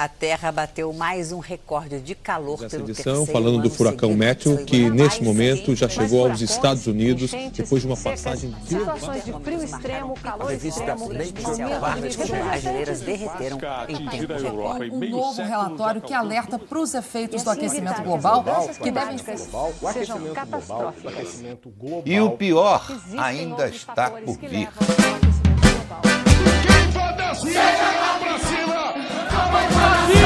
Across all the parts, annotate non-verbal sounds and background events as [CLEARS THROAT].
A Terra bateu mais um recorde de calor Essa pelo edição, terceiro falando do furacão. Matthew, que mais momento já chegou aos Estados Unidos depois de uma passagem situações de frio extremo, calor extremo, nível de As geleiras derreteram em tempo recorde. Um novo relatório que alerta para os efeitos do aquecimento global que devem ser sejam catastróficas. E o pior ainda está por vir. 사랑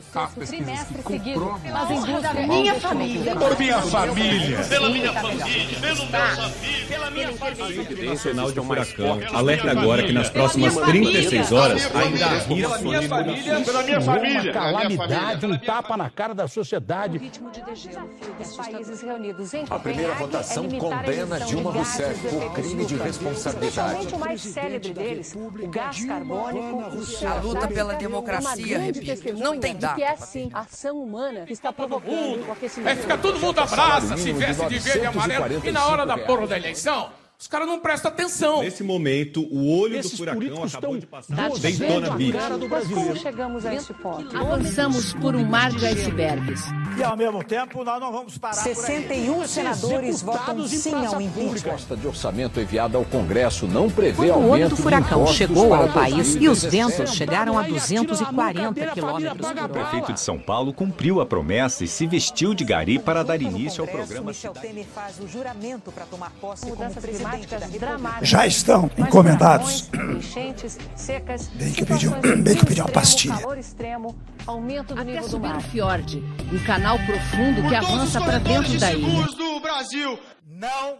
Pelo sexto trimestre seguido, nas indústrias da minha família. Por minha família. Pela minha família, pelo meu família, pela minha família. Nacional de Furacão alerta agora que nas próximas 36 horas ainda há Pela minha família, pela minha família. Uma calamidade, um tapa na cara da sociedade. ritmo de degelo. Os países reunidos em A primeira votação condena Dilma Rousseff do por crime de responsabilidade. O mais célebre deles, o gás carbônico. A luta pela democracia, Uma grande repito, não tem de data que é sim a ação humana que está provocando o aquecimento. É ficar todo mundo abraça, se veste de verde e amarelo. E na hora da porra da eleição, os caras não prestam atenção. Nesse momento, o olho Esses do furacão acabou de passar Daytona vezes Beach. a cara do Mas como chegamos a este ponto? Avançamos por um mar de icebergs. E ao mesmo tempo, nós não vamos parar por aí. 61 senadores votam sim ao impeachment. Proposta de orçamento enviada ao Congresso não prevê Quando o aumento olho do furacão chegou ao país e os 2017. ventos chegaram a 240 quilômetros O por hora. prefeito de São Paulo cumpriu a promessa e se vestiu de gari para dar início ao programa Michel Temer faz o juramento para tomar posse como presidente Já estão encomendados. furacões, Enchentes, secas, Bem que pediu- situações de bem que frio pediu uma pastilha. Calor extremo, aumento do Até subir o fiord, um canal profundo que avança para dentro da ilha. do Brasil. Não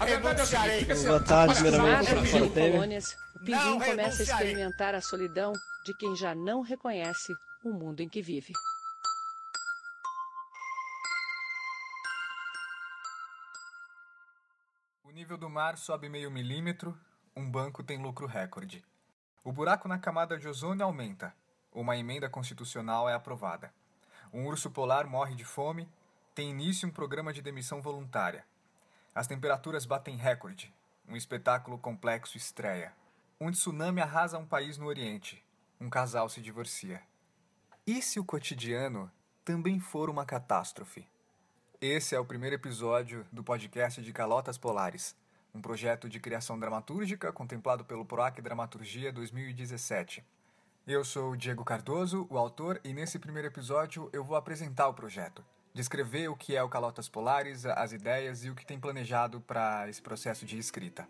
A verdade é o Boa tarde, primeiramente, Nas professor Temer. o pinguim começa a experimentar a solidão de quem já não reconhece o mundo em que vive. Nível do mar sobe meio milímetro, um banco tem lucro recorde. O buraco na camada de ozônio aumenta, uma emenda constitucional é aprovada. Um urso polar morre de fome, tem início um programa de demissão voluntária. As temperaturas batem recorde, um espetáculo complexo estreia. Um tsunami arrasa um país no Oriente, um casal se divorcia. E se o cotidiano também for uma catástrofe? Esse é o primeiro episódio do podcast de Calotas Polares, um projeto de criação dramatúrgica contemplado pelo PROAC Dramaturgia 2017. Eu sou o Diego Cardoso, o autor, e nesse primeiro episódio eu vou apresentar o projeto, descrever o que é o Calotas Polares, as ideias e o que tem planejado para esse processo de escrita.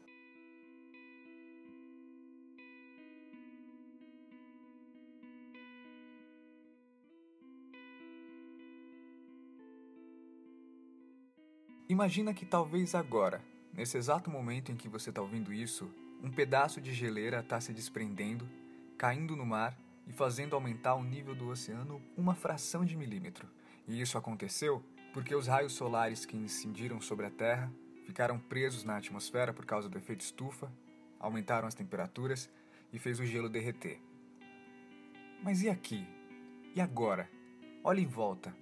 Imagina que talvez agora, nesse exato momento em que você está ouvindo isso, um pedaço de geleira está se desprendendo, caindo no mar e fazendo aumentar o nível do oceano uma fração de milímetro. E isso aconteceu porque os raios solares que incidiram sobre a Terra ficaram presos na atmosfera por causa do efeito estufa, aumentaram as temperaturas e fez o gelo derreter. Mas e aqui? E agora? Olha em volta.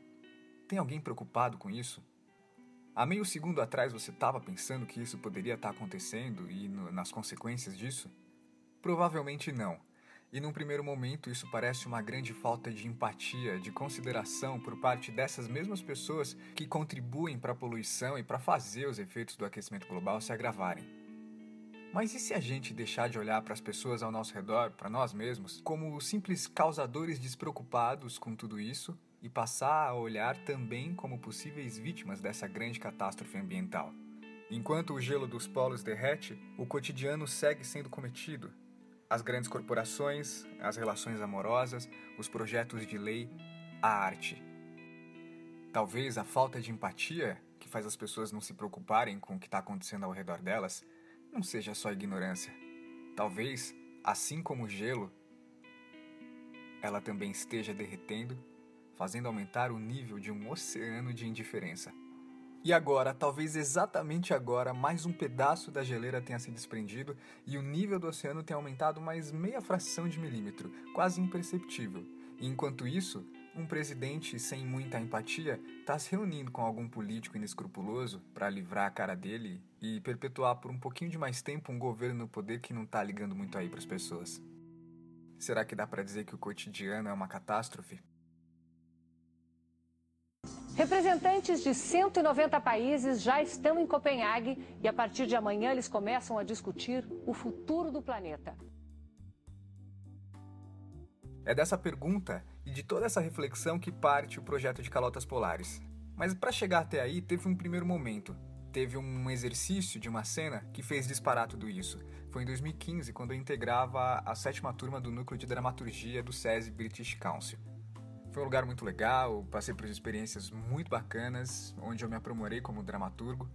Tem alguém preocupado com isso? Há meio segundo atrás você estava pensando que isso poderia estar acontecendo e no, nas consequências disso? Provavelmente não. E num primeiro momento isso parece uma grande falta de empatia, de consideração por parte dessas mesmas pessoas que contribuem para a poluição e para fazer os efeitos do aquecimento global se agravarem. Mas e se a gente deixar de olhar para as pessoas ao nosso redor, para nós mesmos, como simples causadores despreocupados com tudo isso e passar a olhar também como possíveis vítimas dessa grande catástrofe ambiental? Enquanto o gelo dos polos derrete, o cotidiano segue sendo cometido. As grandes corporações, as relações amorosas, os projetos de lei, a arte. Talvez a falta de empatia que faz as pessoas não se preocuparem com o que está acontecendo ao redor delas não seja só ignorância. Talvez, assim como o gelo, ela também esteja derretendo, fazendo aumentar o nível de um oceano de indiferença. E agora, talvez exatamente agora, mais um pedaço da geleira tenha se desprendido e o nível do oceano tenha aumentado mais meia fração de milímetro, quase imperceptível. E enquanto isso, um presidente sem muita empatia está se reunindo com algum político inescrupuloso para livrar a cara dele e perpetuar por um pouquinho de mais tempo um governo no poder que não está ligando muito aí para as pessoas. Será que dá para dizer que o cotidiano é uma catástrofe? Representantes de 190 países já estão em Copenhague e a partir de amanhã eles começam a discutir o futuro do planeta. É dessa pergunta e de toda essa reflexão que parte o projeto de Calotas Polares. Mas para chegar até aí, teve um primeiro momento. Teve um exercício de uma cena que fez disparar tudo isso. Foi em 2015, quando eu integrava a sétima turma do núcleo de dramaturgia do SESI British Council. Foi um lugar muito legal, passei por experiências muito bacanas, onde eu me aprimorei como dramaturgo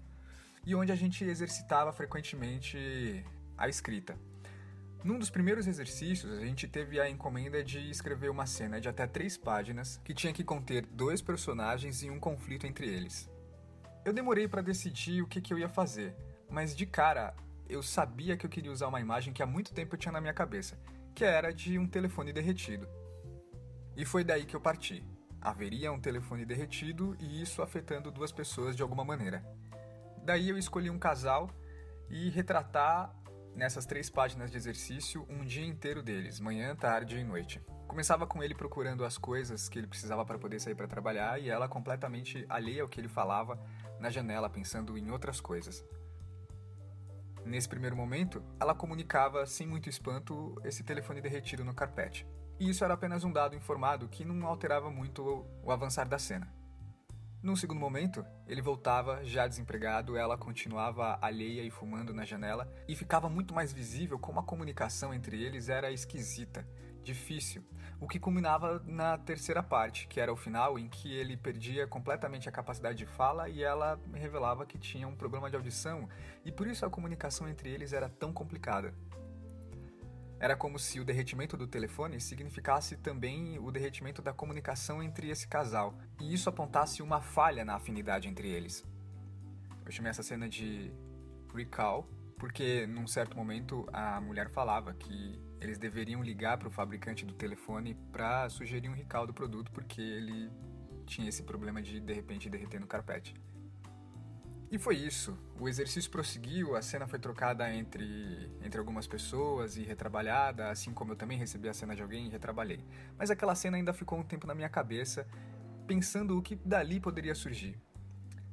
e onde a gente exercitava frequentemente a escrita. Num dos primeiros exercícios, a gente teve a encomenda de escrever uma cena de até três páginas que tinha que conter dois personagens e um conflito entre eles. Eu demorei para decidir o que, que eu ia fazer, mas de cara eu sabia que eu queria usar uma imagem que há muito tempo eu tinha na minha cabeça, que era de um telefone derretido. E foi daí que eu parti. Haveria um telefone derretido e isso afetando duas pessoas de alguma maneira. Daí eu escolhi um casal e retratar nessas três páginas de exercício um dia inteiro deles, manhã, tarde e noite. Começava com ele procurando as coisas que ele precisava para poder sair para trabalhar e ela completamente alheia ao que ele falava na janela, pensando em outras coisas. Nesse primeiro momento, ela comunicava sem muito espanto esse telefone derretido no carpete e isso era apenas um dado informado que não alterava muito o avançar da cena. Num segundo momento, ele voltava já desempregado, ela continuava alheia e fumando na janela, e ficava muito mais visível como a comunicação entre eles era esquisita, difícil, o que culminava na terceira parte, que era o final em que ele perdia completamente a capacidade de fala e ela revelava que tinha um problema de audição, e por isso a comunicação entre eles era tão complicada. Era como se o derretimento do telefone significasse também o derretimento da comunicação entre esse casal, e isso apontasse uma falha na afinidade entre eles. Eu chamei essa cena de recall, porque num certo momento a mulher falava que eles deveriam ligar para o fabricante do telefone para sugerir um recall do produto porque ele tinha esse problema de de repente derreter no carpete. E foi isso. O exercício prosseguiu, a cena foi trocada entre, entre algumas pessoas e retrabalhada, assim como eu também recebi a cena de alguém e retrabalhei. Mas aquela cena ainda ficou um tempo na minha cabeça, pensando o que dali poderia surgir.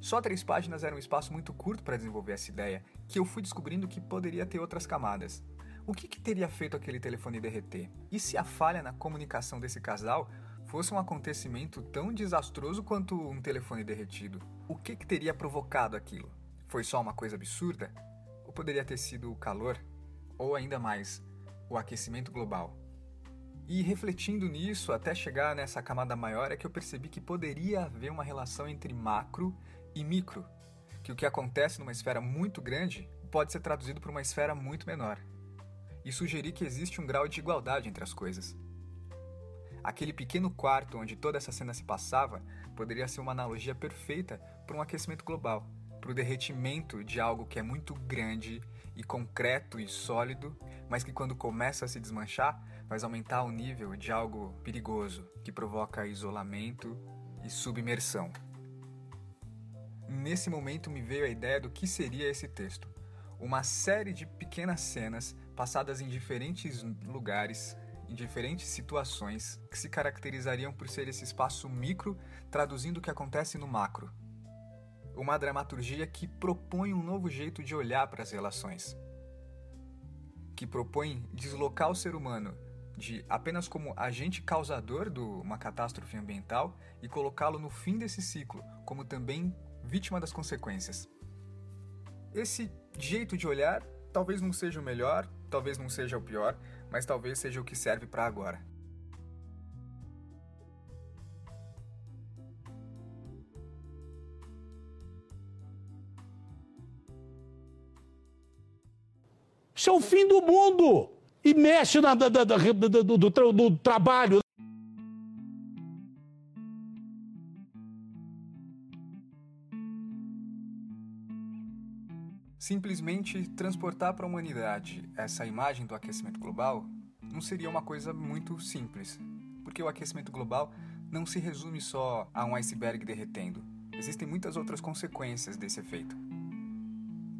Só três páginas era um espaço muito curto para desenvolver essa ideia, que eu fui descobrindo que poderia ter outras camadas. O que, que teria feito aquele telefone derreter? E se a falha na comunicação desse casal fosse um acontecimento tão desastroso quanto um telefone derretido, o que, que teria provocado aquilo? Foi só uma coisa absurda? Ou poderia ter sido o calor? Ou ainda mais, o aquecimento global? E refletindo nisso, até chegar nessa camada maior, é que eu percebi que poderia haver uma relação entre macro e micro, que o que acontece numa esfera muito grande pode ser traduzido por uma esfera muito menor. E sugeri que existe um grau de igualdade entre as coisas. Aquele pequeno quarto onde toda essa cena se passava poderia ser uma analogia perfeita para um aquecimento global, para o derretimento de algo que é muito grande e concreto e sólido, mas que quando começa a se desmanchar, vai aumentar o nível de algo perigoso, que provoca isolamento e submersão. Nesse momento me veio a ideia do que seria esse texto. Uma série de pequenas cenas passadas em diferentes lugares em diferentes situações que se caracterizariam por ser esse espaço micro traduzindo o que acontece no macro. Uma dramaturgia que propõe um novo jeito de olhar para as relações. Que propõe deslocar o ser humano de apenas como agente causador de uma catástrofe ambiental e colocá-lo no fim desse ciclo, como também vítima das consequências. Esse jeito de olhar talvez não seja o melhor, talvez não seja o pior, mas talvez seja o que serve para agora. Isso é o fim do mundo! E mexe na, da, da, do, do, do, do trabalho. Simplesmente transportar para a humanidade essa imagem do aquecimento global não seria uma coisa muito simples, porque o aquecimento global não se resume só a um iceberg derretendo. Existem muitas outras consequências desse efeito.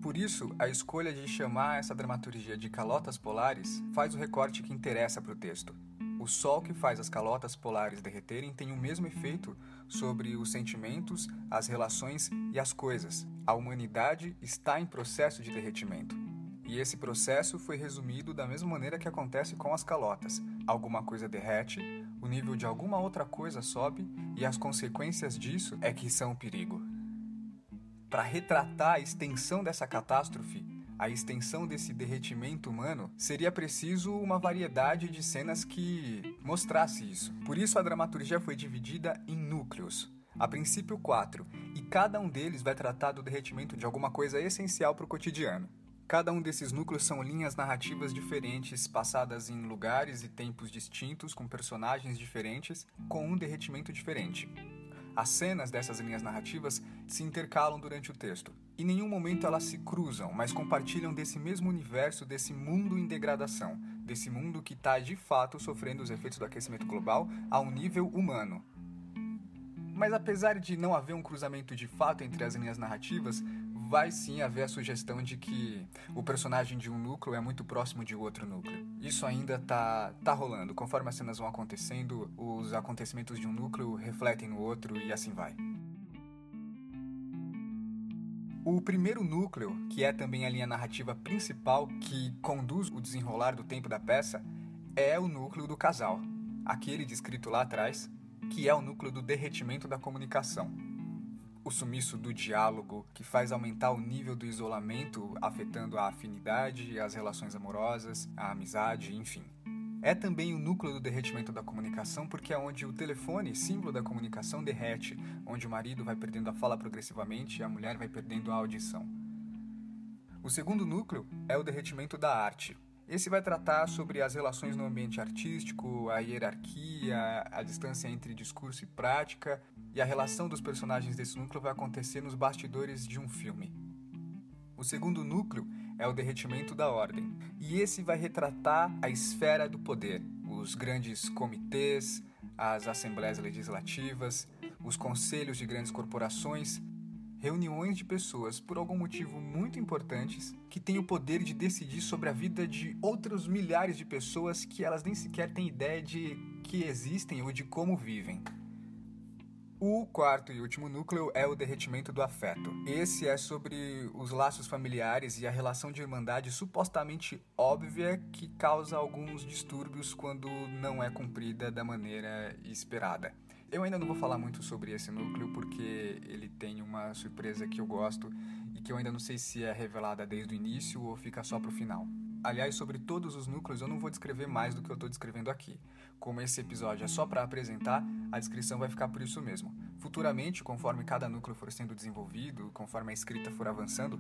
Por isso, a escolha de chamar essa dramaturgia de calotas polares faz o recorte que interessa para o texto. O sol que faz as calotas polares derreterem tem o mesmo efeito sobre os sentimentos, as relações e as coisas. A humanidade está em processo de derretimento. E esse processo foi resumido da mesma maneira que acontece com as calotas. Alguma coisa derrete, o nível de alguma outra coisa sobe e as consequências disso é que são o perigo. Para retratar a extensão dessa catástrofe, a extensão desse derretimento humano, seria preciso uma variedade de cenas que mostrasse isso. Por isso a dramaturgia foi dividida em núcleos. A princípio, quatro, cada um deles vai tratar do derretimento de alguma coisa essencial para o cotidiano. Cada um desses núcleos são linhas narrativas diferentes, passadas em lugares e tempos distintos, com personagens diferentes, com um derretimento diferente. As cenas dessas linhas narrativas se intercalam durante o texto. Em nenhum momento elas se cruzam, mas compartilham desse mesmo universo, desse mundo em degradação, desse mundo que está de fato sofrendo os efeitos do aquecimento global a um nível humano. Mas apesar de não haver um cruzamento de fato entre as linhas narrativas, vai sim haver a sugestão de que o personagem de um núcleo é muito próximo de outro núcleo. Isso ainda tá, tá rolando. Conforme as cenas vão acontecendo, os acontecimentos de um núcleo refletem no outro e assim vai. O primeiro núcleo, que é também a linha narrativa principal que conduz o desenrolar do tempo da peça, é o núcleo do casal, aquele descrito lá atrás, que é o núcleo do derretimento da comunicação o sumiço do diálogo, que faz aumentar o nível do isolamento, afetando a afinidade, as relações amorosas, a amizade, enfim. É também o núcleo do derretimento da comunicação, porque é onde o telefone, símbolo da comunicação, derrete, onde o marido vai perdendo a fala progressivamente e a mulher vai perdendo a audição. O segundo núcleo é o derretimento da arte, esse vai tratar sobre as relações no ambiente artístico, a hierarquia, a distância entre discurso e prática, e a relação dos personagens desse núcleo vai acontecer nos bastidores de um filme. O segundo núcleo é o derretimento da ordem, e esse vai retratar a esfera do poder, os grandes comitês, as assembleias legislativas, os conselhos de grandes corporações reuniões de pessoas por algum motivo muito importantes que têm o poder de decidir sobre a vida de outros milhares de pessoas que elas nem sequer têm ideia de que existem ou de como vivem. O quarto e último núcleo é o derretimento do afeto. Esse é sobre os laços familiares e a relação de irmandade supostamente óbvia que causa alguns distúrbios quando não é cumprida da maneira esperada. Eu ainda não vou falar muito sobre esse núcleo porque ele tem uma surpresa que eu gosto e que eu ainda não sei se é revelada desde o início ou fica só pro final. Aliás, sobre todos os núcleos eu não vou descrever mais do que eu estou descrevendo aqui. Como esse episódio é só para apresentar, a descrição vai ficar por isso mesmo. Futuramente, conforme cada núcleo for sendo desenvolvido, conforme a escrita for avançando,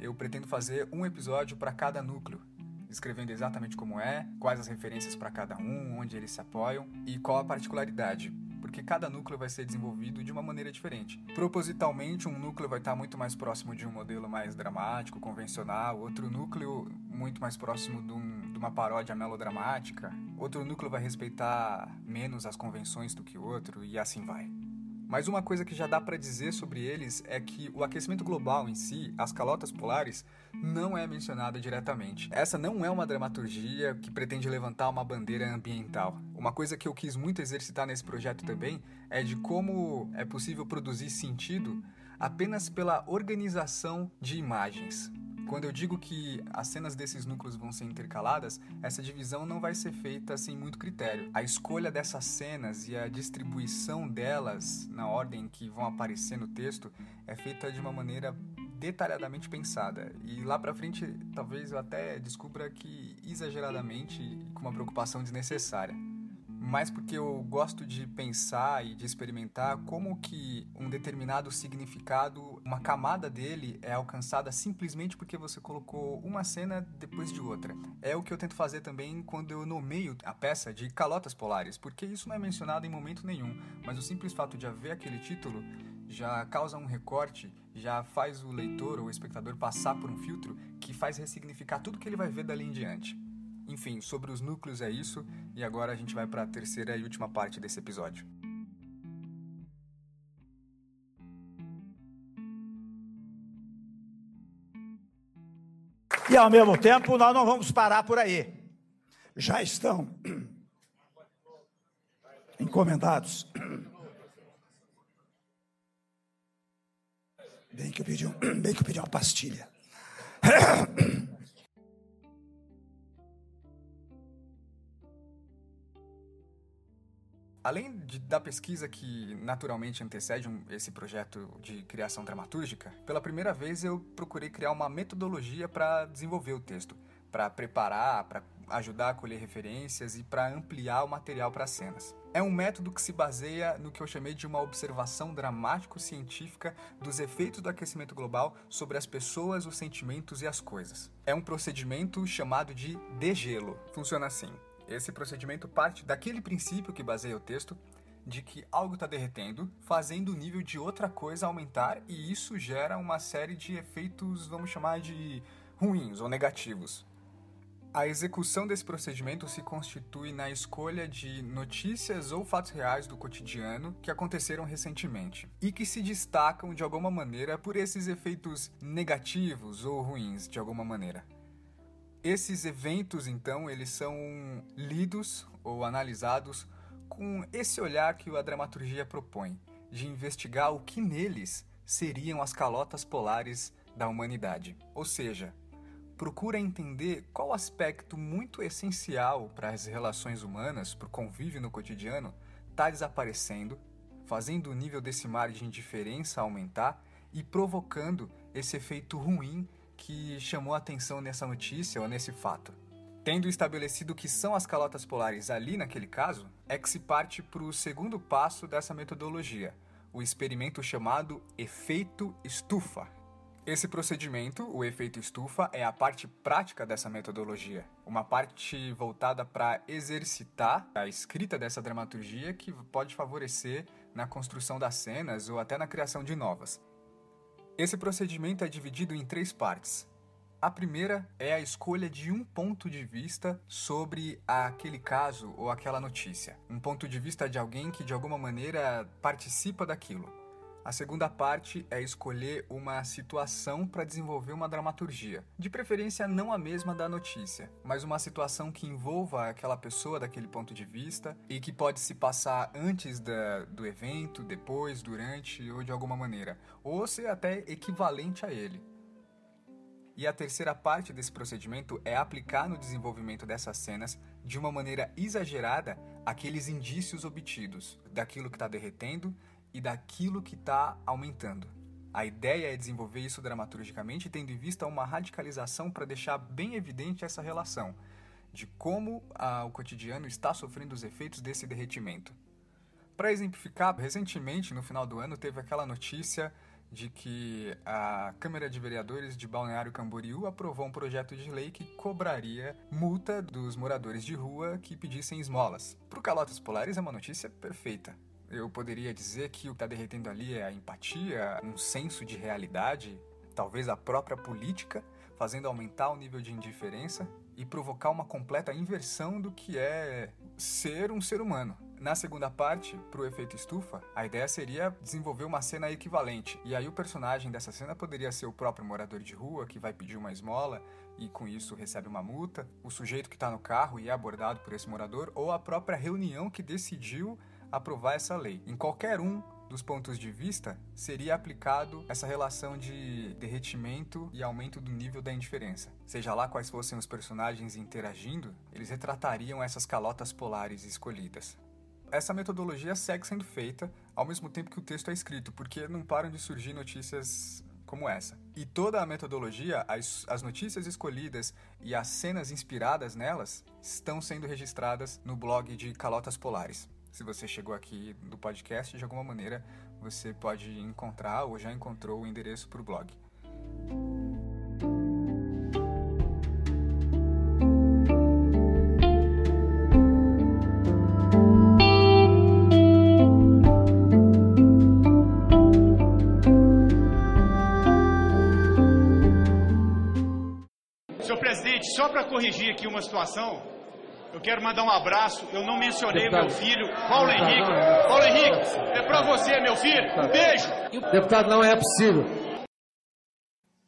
eu pretendo fazer um episódio para cada núcleo, descrevendo exatamente como é, quais as referências para cada um, onde eles se apoiam e qual a particularidade porque cada núcleo vai ser desenvolvido de uma maneira diferente. Propositalmente, um núcleo vai estar muito mais próximo de um modelo mais dramático, convencional, outro núcleo muito mais próximo de, um, de uma paródia melodramática, outro núcleo vai respeitar menos as convenções do que o outro, e assim vai. Mas uma coisa que já dá para dizer sobre eles é que o aquecimento global em si, as calotas polares, não é mencionado diretamente. Essa não é uma dramaturgia que pretende levantar uma bandeira ambiental. Uma coisa que eu quis muito exercitar nesse projeto também é de como é possível produzir sentido apenas pela organização de imagens. Quando eu digo que as cenas desses núcleos vão ser intercaladas, essa divisão não vai ser feita sem muito critério. A escolha dessas cenas e a distribuição delas na ordem que vão aparecer no texto é feita de uma maneira detalhadamente pensada. E lá pra frente, talvez eu até descubra que exageradamente com uma preocupação desnecessária mas porque eu gosto de pensar e de experimentar como que um determinado significado, uma camada dele é alcançada simplesmente porque você colocou uma cena depois de outra. É o que eu tento fazer também quando eu nomeio a peça de Calotas Polares, porque isso não é mencionado em momento nenhum, mas o simples fato de haver aquele título já causa um recorte, já faz o leitor ou o espectador passar por um filtro que faz ressignificar tudo que ele vai ver dali em diante. Enfim, sobre os núcleos é isso, e agora a gente vai para a terceira e última parte desse episódio. ao mesmo tempo, nós não vamos parar por aí. Já estão [CLEARS THROAT] encomendados. [CLEARS THROAT] Bem que eu pedi, um, [CLEARS THROAT] bem que eu pedi uma pastilha. Além de, da pesquisa que naturalmente antecede um, esse projeto de criação dramatúrgica, pela primeira vez eu procurei criar uma metodologia para desenvolver o texto, para preparar, para ajudar a colher referências e para ampliar o material para cenas. É um método que se baseia no que eu chamei de uma observação dramático-científica dos efeitos do aquecimento global sobre as pessoas, os sentimentos e as coisas. É um procedimento chamado de degelo. Funciona assim. Esse procedimento parte daquele princípio que baseia o texto, de que algo está derretendo, fazendo o nível de outra coisa aumentar, e isso gera uma série de efeitos, vamos chamar de ruins ou negativos. A execução desse procedimento se constitui na escolha de notícias ou fatos reais do cotidiano que aconteceram recentemente e que se destacam de alguma maneira por esses efeitos negativos ou ruins de alguma maneira. Esses eventos, então, eles são lidos ou analisados com esse olhar que a dramaturgia propõe, de investigar o que neles seriam as calotas polares da humanidade. Ou seja, procura entender qual aspecto muito essencial para as relações humanas, para o convívio no cotidiano, está desaparecendo, fazendo o nível desse mar de indiferença aumentar e provocando esse efeito ruim que chamou a atenção nessa notícia ou nesse fato. Tendo estabelecido o que são as calotas polares ali naquele caso, é que se parte para o segundo passo dessa metodologia, o experimento chamado efeito estufa. Esse procedimento, o efeito estufa, é a parte prática dessa metodologia, uma parte voltada para exercitar a escrita dessa dramaturgia que pode favorecer na construção das cenas ou até na criação de novas. Esse procedimento é dividido em três partes. A primeira é a escolha de um ponto de vista sobre aquele caso ou aquela notícia. Um ponto de vista de alguém que de alguma maneira participa daquilo. A segunda parte é escolher uma situação para desenvolver uma dramaturgia. De preferência, não a mesma da notícia, mas uma situação que envolva aquela pessoa daquele ponto de vista e que pode se passar antes da, do evento, depois, durante ou de alguma maneira, ou ser até equivalente a ele. E a terceira parte desse procedimento é aplicar no desenvolvimento dessas cenas de uma maneira exagerada aqueles indícios obtidos daquilo que está derretendo e daquilo que está aumentando. A ideia é desenvolver isso dramaturgicamente, tendo em vista uma radicalização para deixar bem evidente essa relação de como ah, o cotidiano está sofrendo os efeitos desse derretimento. Para exemplificar, recentemente, no final do ano, teve aquela notícia de que a Câmara de Vereadores de Balneário Camboriú aprovou um projeto de lei que cobraria multa dos moradores de rua que pedissem esmolas. Para o Calotas Polares é uma notícia perfeita. Eu poderia dizer que o que está derretendo ali é a empatia, um senso de realidade, talvez a própria política, fazendo aumentar o nível de indiferença e provocar uma completa inversão do que é ser um ser humano. Na segunda parte, para o efeito estufa, a ideia seria desenvolver uma cena equivalente. E aí o personagem dessa cena poderia ser o próprio morador de rua que vai pedir uma esmola e com isso recebe uma multa, o sujeito que está no carro e é abordado por esse morador, ou a própria reunião que decidiu aprovar essa lei. Em qualquer um dos pontos de vista, seria aplicado essa relação de derretimento e aumento do nível da indiferença. Seja lá quais fossem os personagens interagindo, eles retratariam essas calotas polares escolhidas. Essa metodologia segue sendo feita ao mesmo tempo que o texto é escrito, porque não param de surgir notícias como essa. E toda a metodologia, as, as notícias escolhidas e as cenas inspiradas nelas estão sendo registradas no blog de Calotas Polares. Se você chegou aqui do podcast, de alguma maneira você pode encontrar ou já encontrou o endereço para o blog. Senhor presidente, só para corrigir aqui uma situação, eu quero mandar um abraço. Eu não mencionei deputado. meu filho, Paulo Henrique. Paulo Henrique, é para você, meu filho. Um beijo. Deputado, não é possível.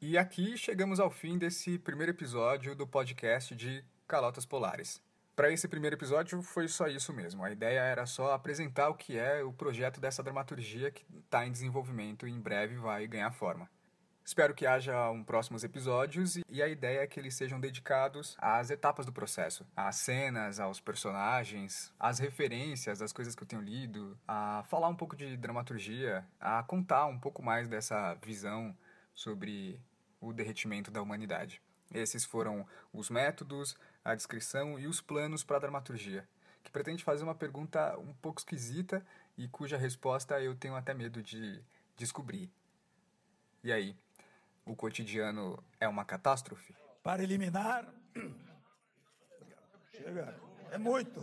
E aqui chegamos ao fim desse primeiro episódio do podcast de Calotas Polares. Para esse primeiro episódio foi só isso mesmo. A ideia era só apresentar o que é o projeto dessa dramaturgia que está em desenvolvimento e em breve vai ganhar forma. Espero que haja um próximos episódios e a ideia é que eles sejam dedicados às etapas do processo, às cenas, aos personagens, às referências, às coisas que eu tenho lido, a falar um pouco de dramaturgia, a contar um pouco mais dessa visão sobre o derretimento da humanidade. Esses foram os métodos, a descrição e os planos para a dramaturgia, que pretende fazer uma pergunta um pouco esquisita e cuja resposta eu tenho até medo de descobrir. E aí, o cotidiano é uma catástrofe? Para eliminar. Chega. É muito.